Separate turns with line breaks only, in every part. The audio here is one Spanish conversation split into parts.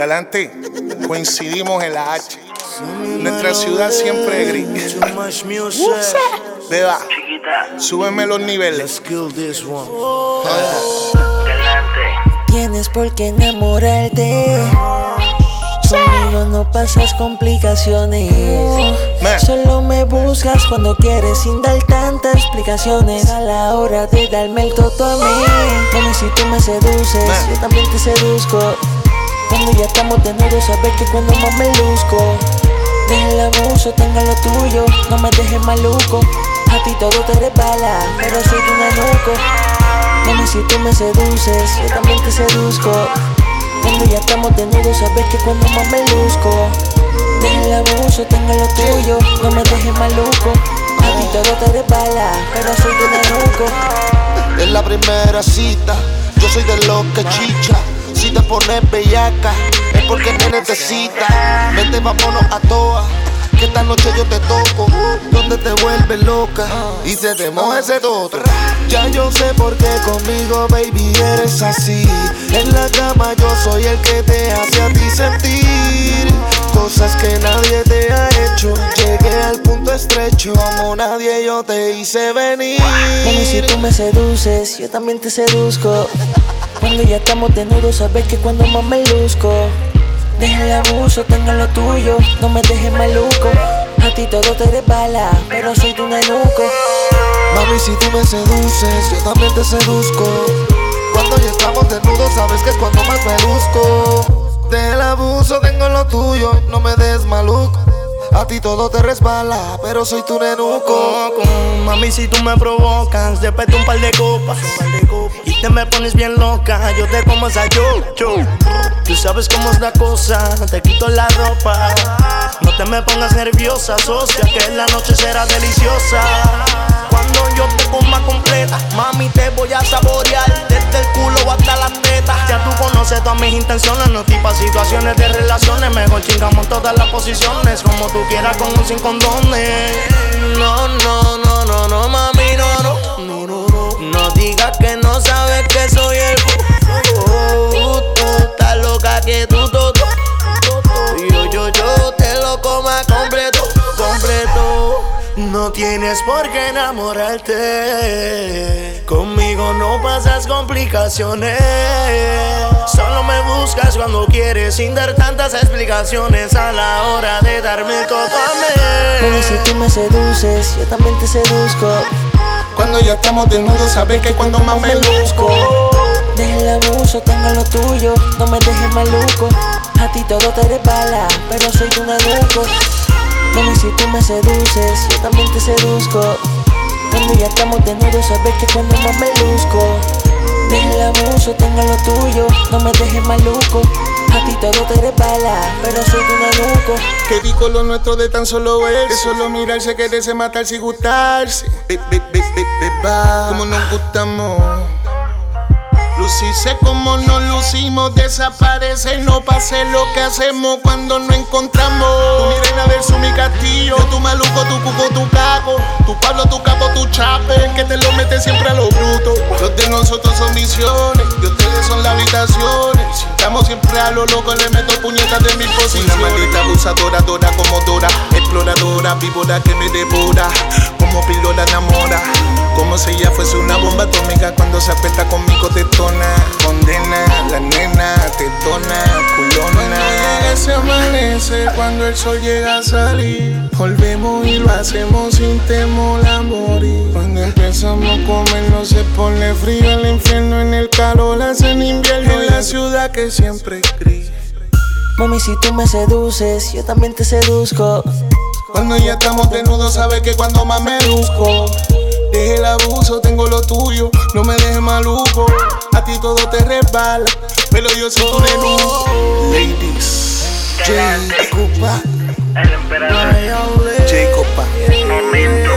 Galante, coincidimos en la H. Nuestra ciudad siempre gris. Beba, súbeme los niveles.
Tienes por qué enamorarte. Conmigo no pasas complicaciones. Solo me buscas cuando quieres sin dar tantas explicaciones. A la hora de darme el toto a mí. Mami, si tú me seduces, yo también te seduzco. Cuando ya estamos desnudos, sabes que cuando más me luzco. Deja el abuso, tenga lo tuyo, no me dejes maluco. A ti todo te resbala, pero soy tu nanuco. Mami, si tú me seduces, yo también te seduzco. Cuando ya estamos desnudos, sabes que cuando más me luzco. Deja el abuso, tenga lo tuyo, no me dejes maluco. A ti todo te resbala, pero soy tu nanuco.
Es la primera cita, yo soy de lo que chicha. Si te pones bellaca, es porque me necesita. Vete, vámonos a toa. Que esta noche yo te toco, donde te vuelve loca y se te moja ese toto. Ya yo sé por qué conmigo, baby, eres así. En la cama yo soy el que te hace a ti sentir cosas que nadie te ha hecho. Llegué al punto estrecho, como nadie yo te hice venir.
Mami, si tú me seduces, yo también te seduzco. Cuando ya estamos desnudos, sabes que cuando más me luzco. Deja el abuso, tenga lo tuyo, no me dejes maluco. A ti todo te resbala, pero soy tu nenuco.
Mami, si tú me seduces, yo también te seduzco. Cuando ya estamos desnudos, sabes que es cuando más me luzco. Del abuso tengo lo tuyo, no me des maluco. A ti todo te resbala, pero soy tu nenuco.
Mami, si tú me provocas, después de un par de copas. Y te me pones bien loca, yo te como esa yo, yo. Tú sabes cómo es la cosa, te quito la ropa. No te me pongas nerviosa, socia, que la noche será deliciosa. Cuando yo te coma completa, mami, te voy a saborear desde el todas mis intenciones, no tipas situaciones de relaciones. Mejor chingamos todas las posiciones, como tú quieras, con un sin condones. No, no, no, no, no, mami, no, no, no, no, no. No digas que no sabes que soy el puto. Tú estás loca que tú todo. Yo, yo, yo te lo coma completo, completo. No tienes por qué enamorarte. Conmigo no pasas complicaciones. Solo me buscas cuando quieres sin dar tantas explicaciones a la hora de darme todo
Mami, si tú me seduces, yo también te seduzco.
Cuando ya estamos desnudos, sabes que cuando más me luzco.
Deja el abuso, tenga lo tuyo, no me dejes maluco. A ti todo te resbala, pero soy tu nenuco. Mami, si tú me seduces, yo también te seduzco. Cuando ya estamos desnudos, sabes que cuando más me luzco. Deja el abuso, tenga lo tuyo, no me dejes maluco. A ti todo te resbala, pero soy tu nenuco.
Que digo lo nuestro de tan solo verse. De solo mirarse, quererse, matarse y gustarse. Be, be, be, be, beba, como nos gustamos. Lucirse como nos lucimos, desaparece, no pase lo que hacemos cuando nos encontramos. Tu mi reina versus mi castillo, tu maluco, tu cuco, tu caco, tu Pablo, tu capo, tu chape, el que te lo mete siempre a lo bruto. Nosotros son visiones, y ustedes son las habitaciones. Si estamos siempre a lo loco, le meto puñetas de mi posición. Una maldita abusadora, dora como Dora, exploradora, víbora que me devora, como pilota enamora. Como si ella fuese una bomba atómica cuando se aprieta conmigo detona. Condena, la nena, tetona, culona. Se amanece cuando el sol llega a salir. Volvemos y lo hacemos sin temor a morir. Cuando empezamos a comer no se pone frío. El infierno en el calor hace en invierno. En la ciudad que siempre es gris.
Mami, si tú me seduces, yo también te seduzco.
Cuando ya estamos desnudos, sabes que cuando más me luzco. Deje el abuso, tengo lo tuyo, no me dejes maluco. A ti todo te resbala, pero yo soy tu nenuco. Ladies, Jacopa,
El emperador.
Jacopa,
Momento.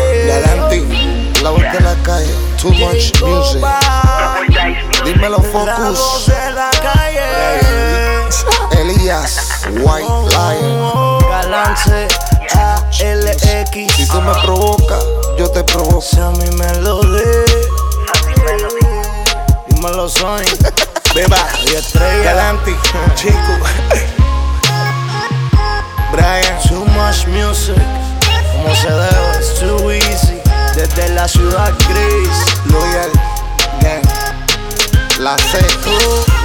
Lion.
Galance ALX.
Si tú me provocas, yo te provoco.
Si a mí me lo de,
Happy Melody.
dímelo soy.
Beba, y estrella. Galanti, chico. Brian.
Too much music, como se debe, it's too easy. Desde la ciudad gris,
Loyal, gang. La C.